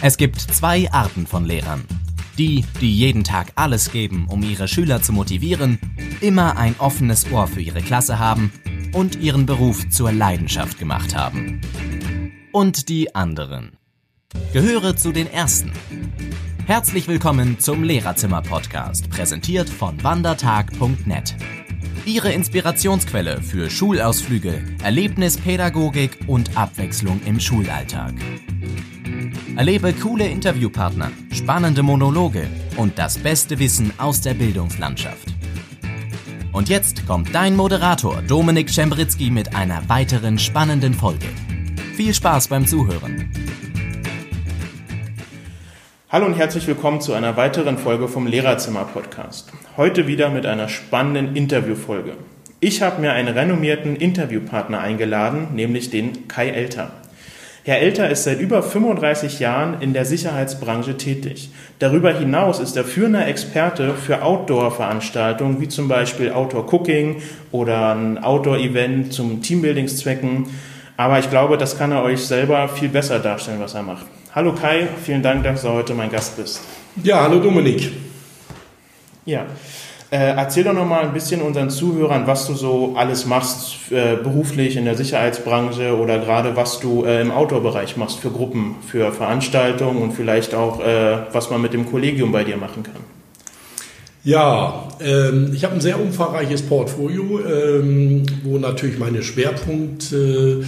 Es gibt zwei Arten von Lehrern. Die, die jeden Tag alles geben, um ihre Schüler zu motivieren, immer ein offenes Ohr für ihre Klasse haben und ihren Beruf zur Leidenschaft gemacht haben. Und die anderen. Gehöre zu den Ersten. Herzlich willkommen zum Lehrerzimmer-Podcast, präsentiert von wandertag.net. Ihre Inspirationsquelle für Schulausflüge, Erlebnispädagogik und Abwechslung im Schulalltag. Erlebe coole Interviewpartner, spannende Monologe und das beste Wissen aus der Bildungslandschaft. Und jetzt kommt dein Moderator Dominik Czembritzki mit einer weiteren spannenden Folge. Viel Spaß beim Zuhören. Hallo und herzlich willkommen zu einer weiteren Folge vom Lehrerzimmer Podcast. Heute wieder mit einer spannenden Interviewfolge. Ich habe mir einen renommierten Interviewpartner eingeladen, nämlich den Kai Elter. Herr Elter ist seit über 35 Jahren in der Sicherheitsbranche tätig. Darüber hinaus ist er führender Experte für Outdoor-Veranstaltungen, wie zum Beispiel Outdoor-Cooking oder ein Outdoor-Event zum Teambuildingszwecken. Aber ich glaube, das kann er euch selber viel besser darstellen, was er macht. Hallo Kai, vielen Dank, dass du heute mein Gast bist. Ja, hallo Dominik. Ja, erzähl doch noch mal ein bisschen unseren Zuhörern, was du so alles machst, äh, beruflich in der Sicherheitsbranche oder gerade was du äh, im Outdoor-Bereich machst für Gruppen, für Veranstaltungen und vielleicht auch, äh, was man mit dem Kollegium bei dir machen kann. Ja, ähm, ich habe ein sehr umfangreiches Portfolio, ähm, wo natürlich meine Schwerpunkte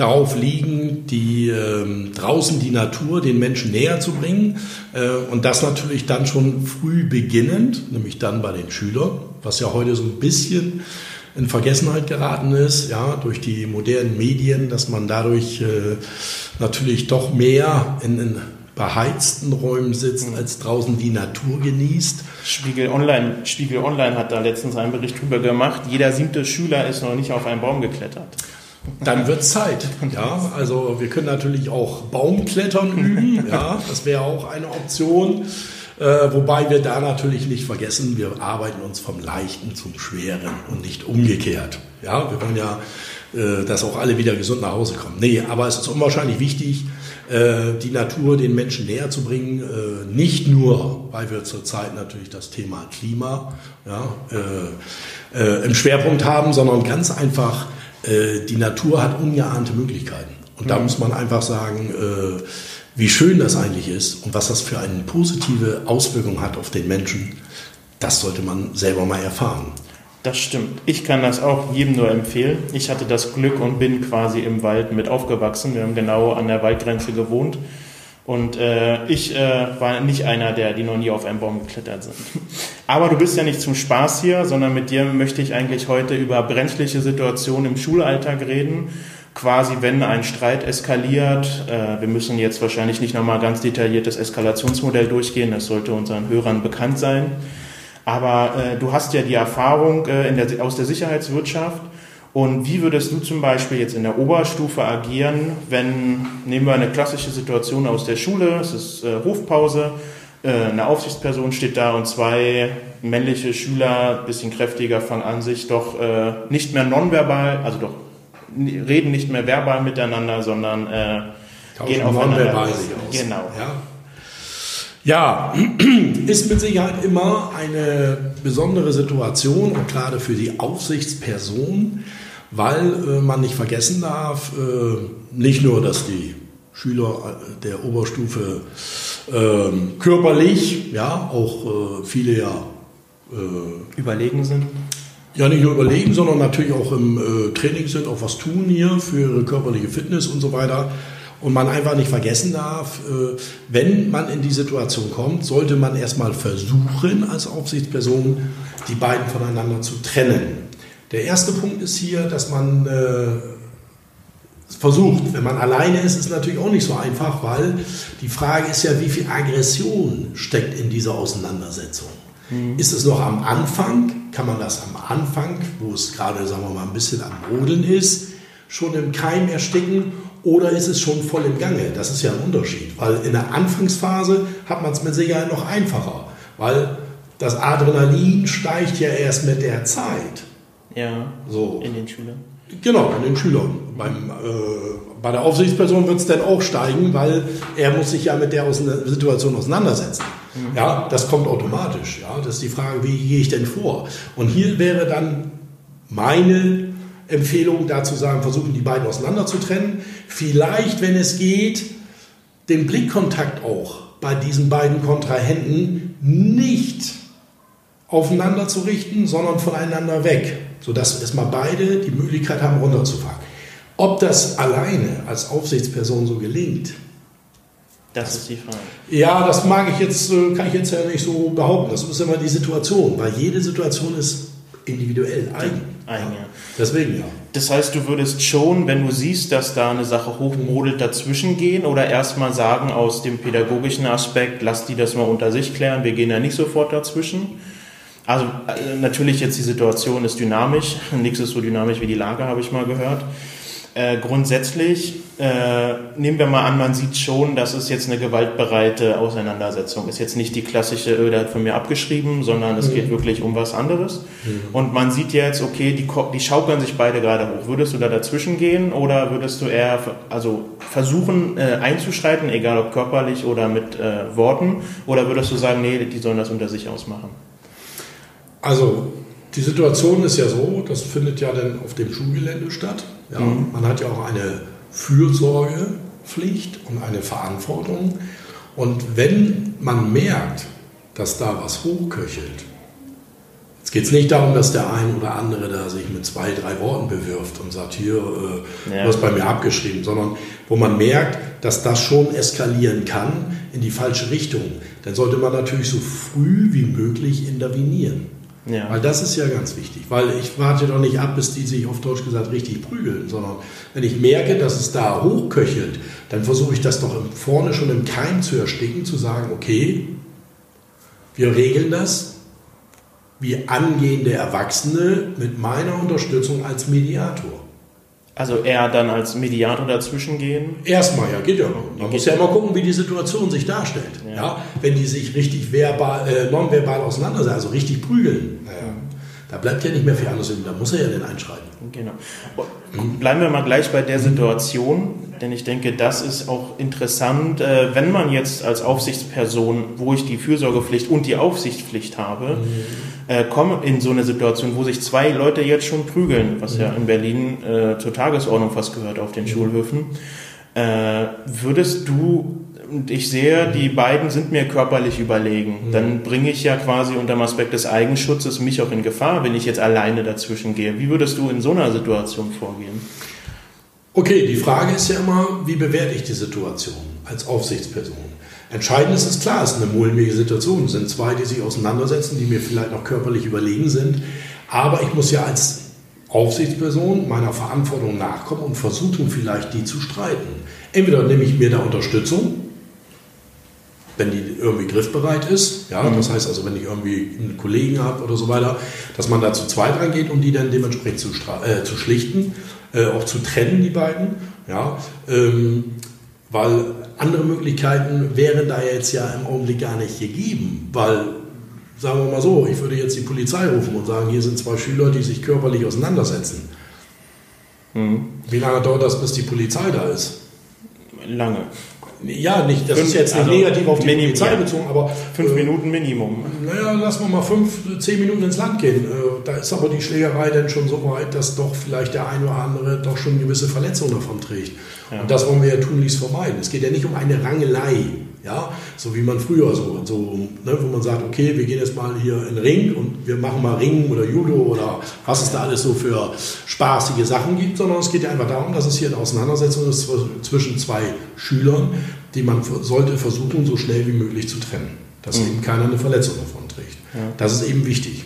darauf liegen, die ähm, draußen die Natur den Menschen näher zu bringen äh, und das natürlich dann schon früh beginnend, nämlich dann bei den Schülern, was ja heute so ein bisschen in Vergessenheit geraten ist, ja, durch die modernen Medien, dass man dadurch äh, natürlich doch mehr in, in beheizten Räumen sitzt, als draußen die Natur genießt. Spiegel Online, Spiegel Online hat da letztens einen Bericht drüber gemacht. Jeder siebte Schüler ist noch nicht auf einen Baum geklettert. Dann wird Zeit. Ja, also wir können natürlich auch Baumklettern üben. Ja, das wäre auch eine Option. Äh, wobei wir da natürlich nicht vergessen, wir arbeiten uns vom Leichten zum Schweren und nicht umgekehrt. Ja, wir wollen ja, äh, dass auch alle wieder gesund nach Hause kommen. Nee, aber es ist unwahrscheinlich wichtig, äh, die Natur den Menschen näher zu bringen. Äh, nicht nur, weil wir zurzeit natürlich das Thema Klima ja, äh, äh, im Schwerpunkt haben, sondern ganz einfach, äh, die Natur hat ungeahnte Möglichkeiten. Und da mhm. muss man einfach sagen, äh, wie schön das eigentlich ist und was das für eine positive Auswirkung hat auf den Menschen, das sollte man selber mal erfahren. Das stimmt. Ich kann das auch jedem nur empfehlen. Ich hatte das Glück und bin quasi im Wald mit aufgewachsen. Wir haben genau an der Waldgrenze gewohnt. Und äh, ich äh, war nicht einer der, die noch nie auf einen Baum geklettert sind. Aber du bist ja nicht zum Spaß hier, sondern mit dir möchte ich eigentlich heute über brenzliche Situationen im Schulalltag reden. Quasi, wenn ein Streit eskaliert. Äh, wir müssen jetzt wahrscheinlich nicht nochmal ganz detailliertes Eskalationsmodell durchgehen. Das sollte unseren Hörern bekannt sein. Aber äh, du hast ja die Erfahrung äh, der, aus der Sicherheitswirtschaft. Und wie würdest du zum Beispiel jetzt in der Oberstufe agieren, wenn, nehmen wir eine klassische Situation aus der Schule, es ist äh, Hofpause, äh, eine Aufsichtsperson steht da und zwei männliche Schüler, bisschen kräftiger, fangen an, sich doch äh, nicht mehr nonverbal, also doch reden nicht mehr verbal miteinander, sondern äh, gehen aufeinander. Aus. Genau. Ja. Ja, ist mit Sicherheit immer eine besondere Situation und gerade für die Aufsichtsperson, weil äh, man nicht vergessen darf, äh, nicht nur, dass die Schüler der Oberstufe äh, körperlich, ja, auch äh, viele ja äh, überlegen sind. Ja, nicht nur überlegen, sondern natürlich auch im äh, Training sind, auch was tun hier für ihre körperliche Fitness und so weiter. Und man einfach nicht vergessen darf, äh, wenn man in die Situation kommt, sollte man erstmal versuchen, als Aufsichtsperson die beiden voneinander zu trennen. Der erste Punkt ist hier, dass man äh, versucht, wenn man alleine ist, ist natürlich auch nicht so einfach, weil die Frage ist ja, wie viel Aggression steckt in dieser Auseinandersetzung. Mhm. Ist es noch am Anfang? Kann man das am Anfang, wo es gerade, sagen wir mal, ein bisschen am Rodeln ist, schon im Keim ersticken? Oder ist es schon voll im Gange? Das ist ja ein Unterschied, weil in der Anfangsphase hat man es mit Sicherheit noch einfacher, weil das Adrenalin steigt ja erst mit der Zeit. Ja, so. in den Schülern. Genau, an den Schülern. Beim, äh, bei der Aufsichtsperson wird es dann auch steigen, weil er muss sich ja mit der Situation auseinandersetzen. Mhm. Ja, das kommt automatisch. Ja, das ist die Frage, wie gehe ich denn vor? Und hier wäre dann meine Empfehlung, da zu sagen, versuchen die beiden auseinander zu trennen. Vielleicht, wenn es geht, den Blickkontakt auch bei diesen beiden Kontrahenten nicht aufeinander zu richten, sondern voneinander weg, sodass erstmal beide die Möglichkeit haben, runterzufahren. Ob das alleine als Aufsichtsperson so gelingt, das ist die Frage. Ja, das mag ich jetzt, äh, kann ich jetzt ja nicht so behaupten. Das ist immer die Situation, weil jede Situation ist individuell eigen. Ja. Deswegen ja. Das heißt, du würdest schon, wenn du siehst, dass da eine Sache hochmodelt, dazwischen gehen oder erstmal sagen aus dem pädagogischen Aspekt, lass die das mal unter sich klären, wir gehen ja nicht sofort dazwischen. Also äh, natürlich jetzt die Situation ist dynamisch, nichts ist so dynamisch wie die Lage, habe ich mal gehört. Äh, grundsätzlich äh, nehmen wir mal an, man sieht schon, dass es jetzt eine gewaltbereite Auseinandersetzung ist. Jetzt nicht die klassische, öh, der hat von mir abgeschrieben, sondern es mhm. geht wirklich um was anderes. Mhm. Und man sieht jetzt, okay, die, die schaukeln sich beide gerade hoch. Würdest du da dazwischen gehen oder würdest du eher also versuchen äh, einzuschreiten, egal ob körperlich oder mit äh, Worten, oder würdest du sagen, nee, die sollen das unter sich ausmachen? Also die Situation ist ja so, das findet ja dann auf dem Schulgelände statt. Ja, mhm. Man hat ja auch eine Fürsorgepflicht und eine Verantwortung. Und wenn man merkt, dass da was hochköchelt, jetzt geht es nicht darum, dass der ein oder andere da sich mit zwei, drei Worten bewirft und sagt, hier, äh, ja. du hast bei mir abgeschrieben, sondern wo man merkt, dass das schon eskalieren kann in die falsche Richtung, dann sollte man natürlich so früh wie möglich intervenieren. Ja. Weil das ist ja ganz wichtig. Weil ich warte doch nicht ab, bis die sich auf Deutsch gesagt richtig prügeln, sondern wenn ich merke, dass es da hochköchelt, dann versuche ich das doch vorne schon im Keim zu ersticken, zu sagen, okay, wir regeln das wie angehende Erwachsene mit meiner Unterstützung als Mediator. Also eher dann als Mediator dazwischen gehen? Erstmal, ja, geht ja. Man muss ja immer gucken, wie die Situation sich darstellt. Ja. ja wenn die sich richtig verbal, äh, nonverbal auseinandersetzen, also richtig prügeln, ja. da bleibt ja nicht mehr viel anderes Da muss er ja dann einschreiten. Genau. Bleiben wir mal gleich bei der Situation, denn ich denke, das ist auch interessant, äh, wenn man jetzt als Aufsichtsperson, wo ich die Fürsorgepflicht und die Aufsichtspflicht habe, mhm äh, komme in so eine Situation, wo sich zwei Leute jetzt schon prügeln, was ja in Berlin äh, zur Tagesordnung fast gehört auf den Schulhöfen. Äh, würdest du, und ich sehe, die beiden sind mir körperlich überlegen, mhm. dann bringe ich ja quasi unter dem Aspekt des Eigenschutzes mich auch in Gefahr, wenn ich jetzt alleine dazwischen gehe. Wie würdest du in so einer Situation vorgehen? Okay, die Frage ist ja immer, wie bewerte ich die Situation als Aufsichtsperson? Entscheidend ist es klar, es ist eine mulmige Situation. Es sind zwei, die sich auseinandersetzen, die mir vielleicht noch körperlich überlegen sind. Aber ich muss ja als Aufsichtsperson meiner Verantwortung nachkommen und versuchen vielleicht die zu streiten. Entweder nehme ich mir da Unterstützung, wenn die irgendwie griffbereit ist. Ja, mhm. das heißt also, wenn ich irgendwie einen Kollegen habe oder so weiter, dass man da zu zweit reingeht, um die dann dementsprechend zu, äh, zu schlichten, äh, auch zu trennen, die beiden. Ja, ähm, weil andere Möglichkeiten wären da jetzt ja im Augenblick gar nicht gegeben, weil, sagen wir mal so, ich würde jetzt die Polizei rufen und sagen, hier sind zwei Schüler, die sich körperlich auseinandersetzen. Mhm. Wie lange dauert das, bis die Polizei da ist? Lange. Ja, nicht, das fünf, ist jetzt nicht also negativ auf die Minim, Polizei bezogen, aber. Fünf äh, Minuten Minimum. Naja, lassen wir mal fünf, zehn Minuten ins Land gehen. Äh, da ist aber die Schlägerei dann schon so weit, dass doch vielleicht der eine oder andere doch schon gewisse Verletzungen davon trägt. Ja. Und das wollen wir ja tunlichst vermeiden. Es geht ja nicht um eine Rangelei, ja, so wie man früher so, so ne, wo man sagt, okay, wir gehen jetzt mal hier in den Ring und wir machen mal Ringen oder Judo oder was es da alles so für spaßige Sachen gibt, sondern es geht ja einfach darum, dass es hier eine Auseinandersetzung ist zwischen zwei Schülern, die man sollte versuchen, so schnell wie möglich zu trennen, dass mhm. eben keiner eine Verletzung davon trägt. Ja. Das ist eben wichtig.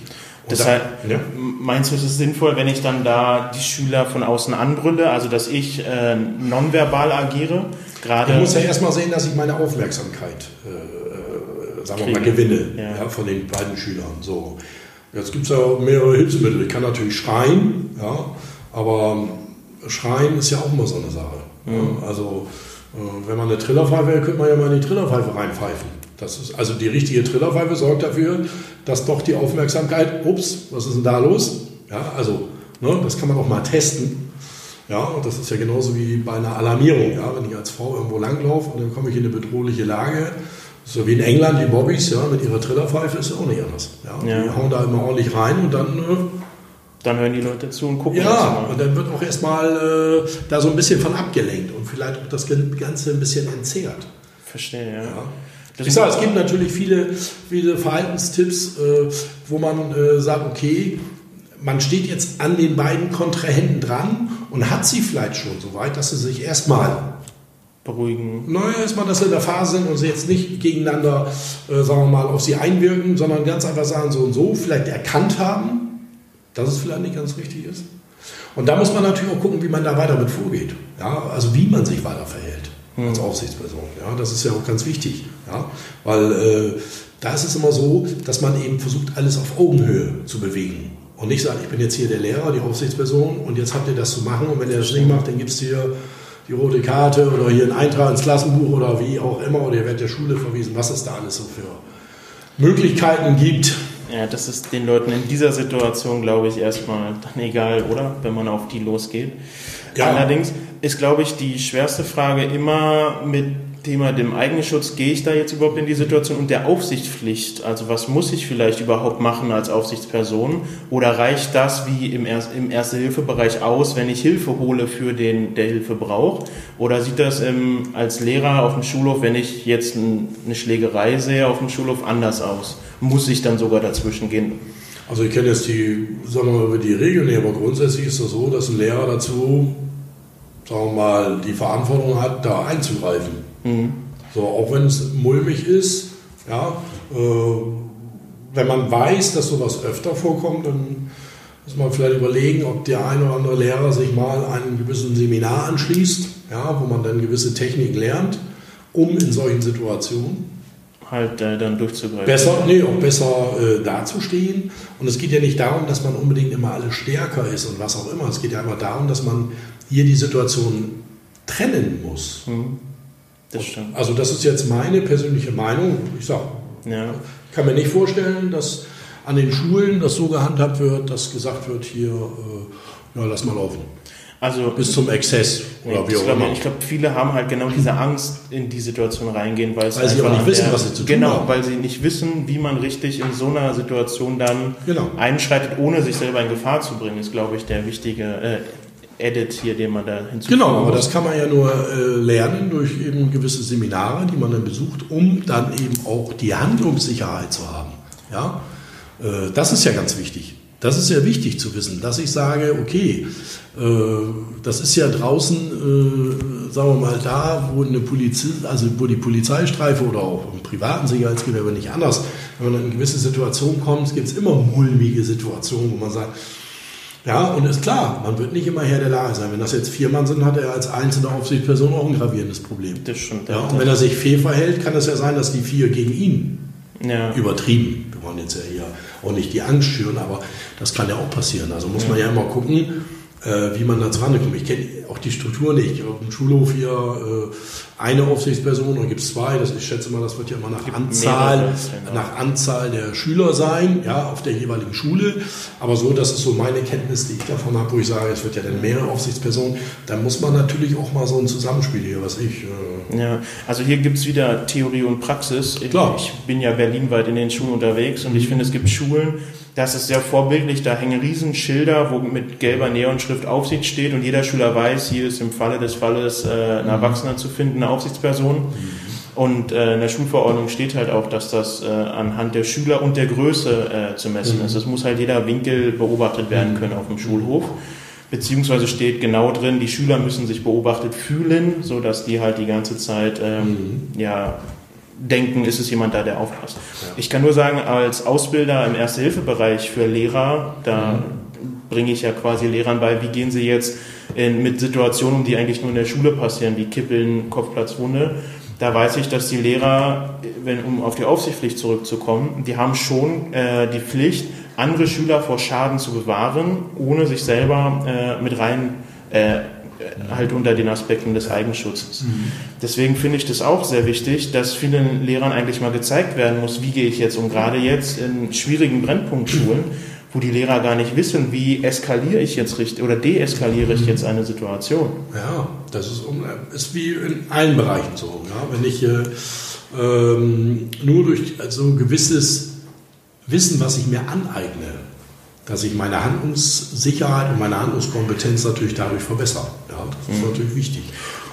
Deshalb ja? meinst du, es ist sinnvoll, wenn ich dann da die Schüler von außen anbrülle, also dass ich äh, nonverbal agiere? Gerade ich muss ja erstmal sehen, dass ich meine Aufmerksamkeit, äh, äh sagen wir mal, gewinne ja. ja. von den beiden Schülern. So. Jetzt gibt es ja mehrere Hilfsmittel. Ich kann natürlich schreien, ja, aber Schreien ist ja auch immer so eine Sache. Mhm. Also äh, wenn man eine Trillerpfeife hält, könnte man ja mal in die Trillerpfeife reinpfeifen. Das ist, also die richtige Trillerpfeife sorgt dafür, dass doch die Aufmerksamkeit, ups, was ist denn da los? Ja, also ne, das kann man auch mal testen. Ja, und das ist ja genauso wie bei einer Alarmierung. Ja, wenn ich als Frau irgendwo langlaufe und dann komme ich in eine bedrohliche Lage, so wie in England die Bobbys, ja, mit ihrer Trillerpfeife ist ja auch nicht anders. Ja, ja. Die hauen da immer ordentlich rein und dann. Äh, dann hören die Leute zu und gucken. Ja, und dann wird auch erstmal äh, da so ein bisschen von abgelenkt und vielleicht auch das Ganze ein bisschen entzehrt. Verstehe, ja. ja. ich sage, es gibt natürlich viele, viele Verhaltenstipps, äh, wo man äh, sagt, okay, man steht jetzt an den beiden Kontrahenten dran und hat sie vielleicht schon so weit, dass sie sich erstmal beruhigen. Naja, erstmal, dass sie in der Phase sind und sie jetzt nicht gegeneinander, äh, sagen wir mal, auf sie einwirken, sondern ganz einfach sagen, so und so, vielleicht erkannt haben, dass es vielleicht nicht ganz richtig ist. Und da muss man natürlich auch gucken, wie man da weiter mit vorgeht. Ja, also wie man sich weiter verhält hm. als Aufsichtsperson. Ja, das ist ja auch ganz wichtig. Ja, weil äh, da ist es immer so, dass man eben versucht, alles auf Augenhöhe zu bewegen. Und nicht sagt, ich bin jetzt hier der Lehrer, die Aufsichtsperson und jetzt habt ihr das zu machen und wenn ihr das nicht macht, dann gibt es hier die rote Karte oder hier einen Eintrag ins Klassenbuch oder wie auch immer oder ihr werdet der Schule verwiesen, was es da alles so für Möglichkeiten gibt. Ja, das ist den Leuten in dieser Situation, glaube ich, erstmal dann egal, oder? Wenn man auf die losgeht. Ja. Allerdings ist, glaube ich, die schwerste Frage immer mit Thema dem Eigenschutz, gehe ich da jetzt überhaupt in die Situation und der Aufsichtspflicht, also was muss ich vielleicht überhaupt machen als Aufsichtsperson oder reicht das wie im, im Erste-Hilfe-Bereich aus, wenn ich Hilfe hole für den, der Hilfe braucht oder sieht das im, als Lehrer auf dem Schulhof, wenn ich jetzt eine Schlägerei sehe auf dem Schulhof, anders aus? Muss ich dann sogar dazwischen gehen? Also ich kenne jetzt die, sagen wir mal, die Regeln, aber grundsätzlich ist das so, dass ein Lehrer dazu, sagen wir mal, die Verantwortung hat, da einzugreifen. Mhm. So, auch wenn es mulmig ist, ja, äh, wenn man weiß, dass sowas öfter vorkommt, dann muss man vielleicht überlegen, ob der ein oder andere Lehrer sich mal einem gewissen Seminar anschließt, ja, wo man dann gewisse Techniken lernt, um in solchen Situationen halt äh, dann durchzugreifen. Besser, nee, auch besser äh, dazustehen. Und es geht ja nicht darum, dass man unbedingt immer alles stärker ist und was auch immer. Es geht ja einfach darum, dass man hier die Situation trennen muss. Mhm. Das stimmt. Also das ist jetzt meine persönliche Meinung. Ich sage, ja. kann mir nicht vorstellen, dass an den Schulen das so gehandhabt wird, dass gesagt wird, hier, äh, ja, lass mal laufen. Also, Bis zum Exzess oder wie auch immer. Ich glaube, viele haben halt genau diese Angst in die Situation reingehen, weil, weil sie auch nicht wissen, der, was sie zu tun genau, haben. Genau, weil sie nicht wissen, wie man richtig in so einer Situation dann genau. einschreitet, ohne sich selber in Gefahr zu bringen, ist, glaube ich, der wichtige, äh, Edit hier, den man da hinzufügt. Genau, aber das kann man ja nur äh, lernen durch eben gewisse Seminare, die man dann besucht, um dann eben auch die Handlungssicherheit zu haben. Ja, äh, das ist ja ganz wichtig. Das ist ja wichtig zu wissen, dass ich sage, okay, äh, das ist ja draußen, äh, sagen wir mal, da, wo eine Polizei, also wo die Polizeistreife oder auch im privaten Sicherheitsgewerbe nicht anders, wenn man in eine gewisse Situation kommt, gibt es immer mulmige Situationen, wo man sagt, ja, und ist klar, man wird nicht immer Herr der Lage sein. Wenn das jetzt vier Mann sind, hat er als einzelne Aufsichtsperson auch ein gravierendes Problem. Das stimmt. Ja, und wenn er sich fehl verhält, kann es ja sein, dass die vier gegen ihn ja. übertrieben. Wir wollen jetzt ja hier auch nicht die Angst schüren, aber das kann ja auch passieren. Also muss ja. man ja immer gucken, äh, wie man da rankommt. Ich kenne auch die Struktur nicht. Auf dem Schulhof hier äh, eine Aufsichtsperson oder gibt es zwei. Das, ich schätze mal, das wird ja immer nach Anzahl, genau. nach Anzahl der Schüler sein, ja, auf der jeweiligen Schule. Aber so, das ist so meine Kenntnis, die ich davon habe, wo ich sage, es wird ja dann mehrere Aufsichtspersonen. Da muss man natürlich auch mal so ein Zusammenspiel hier, was ich. Äh ja, also hier gibt es wieder Theorie und Praxis. Klar. Ich bin ja berlinweit in den Schulen unterwegs und mhm. ich finde, es gibt Schulen, das ist sehr vorbildlich. Da hängen Riesenschilder, wo mit gelber Neonschrift Aufsicht steht und jeder Schüler weiß, hier ist im Falle des Falles äh, ein mhm. Erwachsener zu finden, eine Aufsichtsperson. Mhm. Und äh, in der Schulverordnung steht halt auch, dass das äh, anhand der Schüler und der Größe äh, zu messen mhm. ist. Es muss halt jeder Winkel beobachtet werden können auf dem Schulhof. Beziehungsweise steht genau drin, die Schüler müssen sich beobachtet fühlen, so dass die halt die ganze Zeit ähm, ja denken, ist es jemand da, der aufpasst. Ja. Ich kann nur sagen, als Ausbilder im Erste-Hilfe-Bereich für Lehrer, da mhm. bringe ich ja quasi Lehrern bei, wie gehen sie jetzt in, mit Situationen, die eigentlich nur in der Schule passieren, wie Kippeln, Kopfplatzwunde. Da weiß ich, dass die Lehrer, wenn, um auf die Aufsichtspflicht zurückzukommen, die haben schon äh, die Pflicht, andere Schüler vor Schaden zu bewahren, ohne sich selber äh, mit rein äh, halt unter den Aspekten des Eigenschutzes. Mhm. Deswegen finde ich das auch sehr wichtig, dass vielen Lehrern eigentlich mal gezeigt werden muss, wie gehe ich jetzt um, gerade jetzt in schwierigen Brennpunktschulen, wo die Lehrer gar nicht wissen, wie eskaliere ich jetzt richtig oder deeskaliere ich jetzt eine Situation. Ja, das ist, ist wie in allen Bereichen so. Ja? Wenn ich äh, ähm, nur durch also gewisses Wissen, was ich mir aneigne, dass ich meine Handlungssicherheit und meine Handlungskompetenz natürlich dadurch verbessere. Ja, das ist mhm. natürlich wichtig.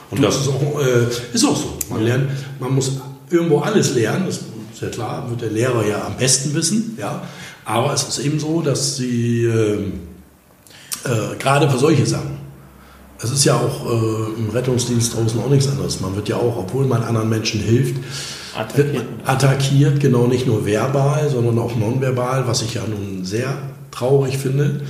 Und das ist auch, äh, ist auch so. Man lernt, man muss irgendwo alles lernen. Das ist ja klar, wird der Lehrer ja am besten wissen. Ja. Aber es ist eben so, dass sie äh, äh, gerade für solche Sachen, es ist ja auch äh, im Rettungsdienst draußen auch nichts anderes. Man wird ja auch, obwohl man anderen Menschen hilft, attackiert. attackiert, genau nicht nur verbal, sondern auch nonverbal, was ich ja nun sehr traurig finde.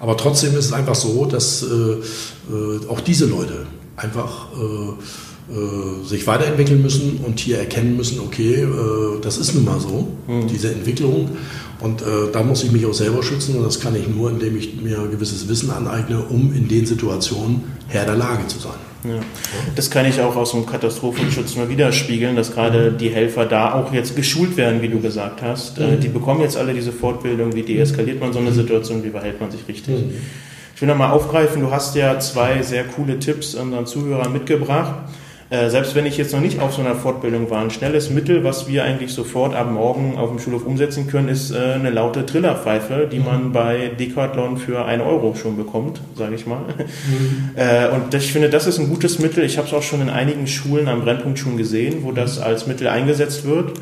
Aber trotzdem ist es einfach so, dass äh, äh, auch diese Leute einfach äh, äh, sich weiterentwickeln müssen und hier erkennen müssen, okay, äh, das ist nun mal so, mhm. diese Entwicklung. Und äh, da muss ich mich auch selber schützen und das kann ich nur, indem ich mir gewisses Wissen aneigne, um in den Situationen Herr der Lage zu sein. Ja. Das kann ich auch aus dem Katastrophenschutz nur widerspiegeln, dass gerade die Helfer da auch jetzt geschult werden, wie du gesagt hast. Äh, mhm. Die bekommen jetzt alle diese Fortbildung, wie deeskaliert man so eine Situation, wie verhält man sich richtig. Mhm. Ich will nochmal aufgreifen, du hast ja zwei sehr coole Tipps unseren Zuhörern mitgebracht. Äh, selbst wenn ich jetzt noch nicht auf so einer Fortbildung war, ein schnelles Mittel, was wir eigentlich sofort ab morgen auf dem Schulhof umsetzen können, ist äh, eine laute Trillerpfeife, die mhm. man bei Decathlon für einen Euro schon bekommt, sage ich mal. Mhm. Äh, und ich finde, das ist ein gutes Mittel. Ich habe es auch schon in einigen Schulen am Brennpunkt schon gesehen, wo das als Mittel eingesetzt wird.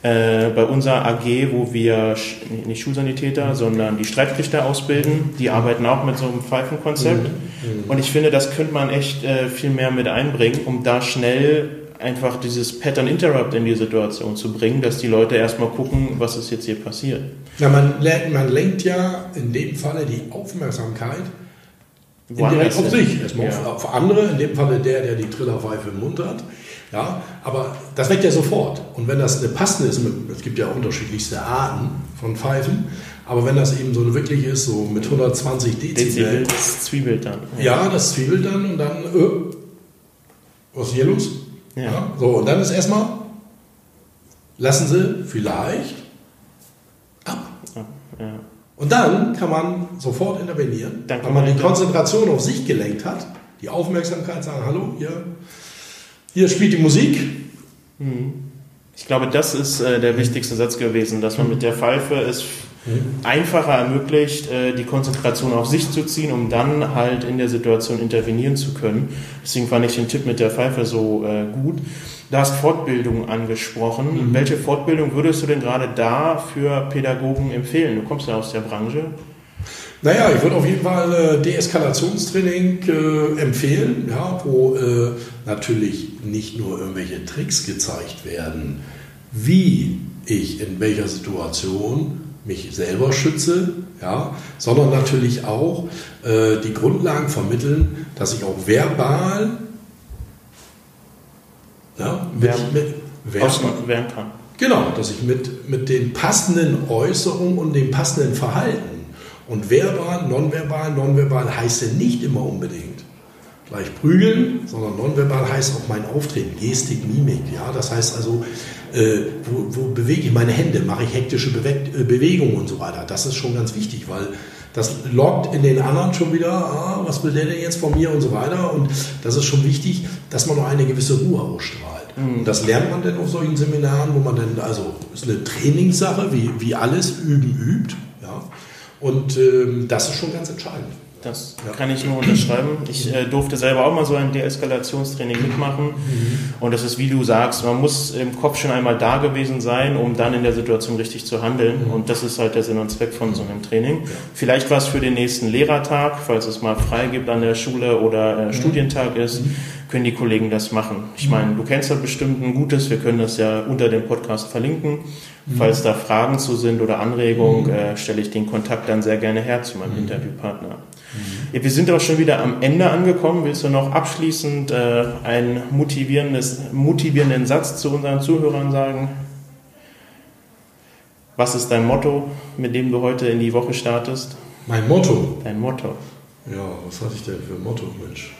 Äh, bei unserer AG, wo wir nicht Schulsanitäter, sondern die Streitkrichter ausbilden, die arbeiten auch mit so einem Pfeifenkonzept. Mhm. Und ich finde, das könnte man echt äh, viel mehr mit einbringen, um da schnell einfach dieses Pattern Interrupt in die Situation zu bringen, dass die Leute erstmal gucken, was ist jetzt hier passiert. Ja, man, man lenkt ja in dem Falle die Aufmerksamkeit indirekt auf sich, erstmal ja. auf, auf andere, in dem Falle der, der die Trillerpfeife im Mund hat. Ja, aber das weckt ja sofort. Und wenn das eine passende ist, es gibt ja unterschiedlichste Arten von Pfeifen, aber wenn das eben so eine wirklich ist, so mit 120 Dezibel. Dezibel das zwiebelt dann. Ja, das zwiebelt dann und dann, äh, was ist hier los? Ja. ja. So, und dann ist erstmal, lassen Sie vielleicht ab. Ja. Und dann kann man sofort intervenieren, dann weil man die Konzentration auf sich gelenkt hat, die Aufmerksamkeit sagen, hallo, hier hier spielt die Musik. Mhm. Ich glaube, das ist äh, der wichtigste Satz gewesen, dass man mit der Pfeife es mhm. einfacher ermöglicht, äh, die Konzentration auf sich zu ziehen, um dann halt in der Situation intervenieren zu können. Deswegen fand ich den Tipp mit der Pfeife so äh, gut. Du hast Fortbildung angesprochen. Mhm. Welche Fortbildung würdest du denn gerade da für Pädagogen empfehlen? Du kommst ja aus der Branche. Naja, ich würde auf jeden Fall äh, Deeskalationstraining äh, empfehlen, ja, wo äh, natürlich nicht nur irgendwelche Tricks gezeigt werden, wie ich in welcher Situation mich selber schütze, ja, sondern natürlich auch äh, die Grundlagen vermitteln, dass ich auch verbal ja, mit, mit, werden kann. Genau, dass ich mit, mit den passenden Äußerungen und dem passenden Verhalten und verbal, nonverbal, nonverbal heißt ja nicht immer unbedingt gleich prügeln, sondern nonverbal heißt auch mein Auftreten, Gestik, Mimik. Ja? Das heißt also, äh, wo, wo, bewege ich meine Hände, mache ich hektische äh, Bewegungen und so weiter. Das ist schon ganz wichtig, weil das lockt in den anderen schon wieder, ah, was will der denn jetzt von mir und so weiter. Und das ist schon wichtig, dass man noch eine gewisse Ruhe ausstrahlt. Mhm. Und das lernt man denn auf solchen Seminaren, wo man dann, also ist eine Trainingssache, wie, wie alles üben übt. Ja? Und ähm, das ist schon ganz entscheidend. Das ja. kann ich nur unterschreiben. Ich äh, durfte selber auch mal so ein Deeskalationstraining mitmachen. Mhm. Und das ist, wie du sagst, man muss im Kopf schon einmal da gewesen sein, um dann in der Situation richtig zu handeln. Mhm. Und das ist halt der Sinn und Zweck von so einem Training. Ja. Vielleicht was für den nächsten Lehrertag, falls es mal frei gibt an der Schule oder äh, mhm. Studientag ist. Mhm können die Kollegen das machen. Ich meine, du kennst ja bestimmt ein gutes, wir können das ja unter dem Podcast verlinken. Falls da Fragen zu sind oder Anregungen, mhm. äh, stelle ich den Kontakt dann sehr gerne her zu meinem mhm. Interviewpartner. Mhm. Wir sind auch schon wieder am Ende angekommen. Willst du noch abschließend äh, einen motivierendes, motivierenden Satz zu unseren Zuhörern sagen? Was ist dein Motto, mit dem du heute in die Woche startest? Mein Motto? Dein Motto. Ja, was hatte ich denn für ein Motto, Mensch?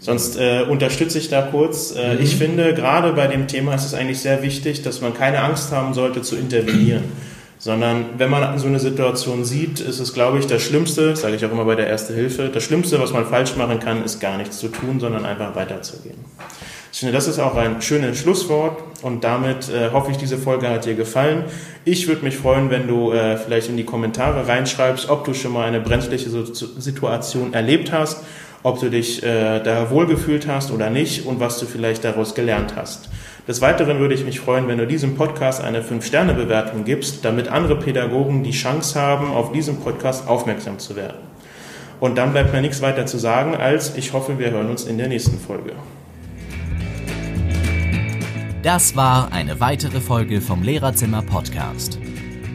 Sonst äh, unterstütze ich da kurz. Äh, mhm. Ich finde, gerade bei dem Thema ist es eigentlich sehr wichtig, dass man keine Angst haben sollte zu intervenieren Sondern wenn man so eine Situation sieht, ist es, glaube ich, das Schlimmste, sage ich auch immer bei der Erste Hilfe, das Schlimmste, was man falsch machen kann, ist gar nichts zu tun, sondern einfach weiterzugehen. Ich finde, das ist auch ein schönes Schlusswort und damit äh, hoffe ich, diese Folge hat dir gefallen. Ich würde mich freuen, wenn du äh, vielleicht in die Kommentare reinschreibst, ob du schon mal eine brenzliche Situation erlebt hast, ob du dich äh, da wohlgefühlt hast oder nicht und was du vielleicht daraus gelernt hast. Des Weiteren würde ich mich freuen, wenn du diesem Podcast eine 5-Sterne-Bewertung gibst, damit andere Pädagogen die Chance haben, auf diesen Podcast aufmerksam zu werden. Und dann bleibt mir nichts weiter zu sagen, als ich hoffe, wir hören uns in der nächsten Folge. Das war eine weitere Folge vom Lehrerzimmer Podcast.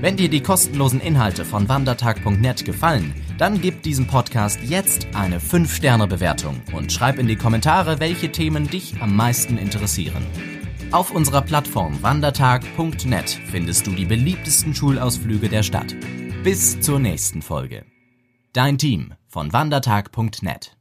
Wenn dir die kostenlosen Inhalte von wandertag.net gefallen, dann gib diesem Podcast jetzt eine 5-Sterne-Bewertung und schreib in die Kommentare, welche Themen dich am meisten interessieren. Auf unserer Plattform wandertag.net findest du die beliebtesten Schulausflüge der Stadt. Bis zur nächsten Folge. Dein Team von wandertag.net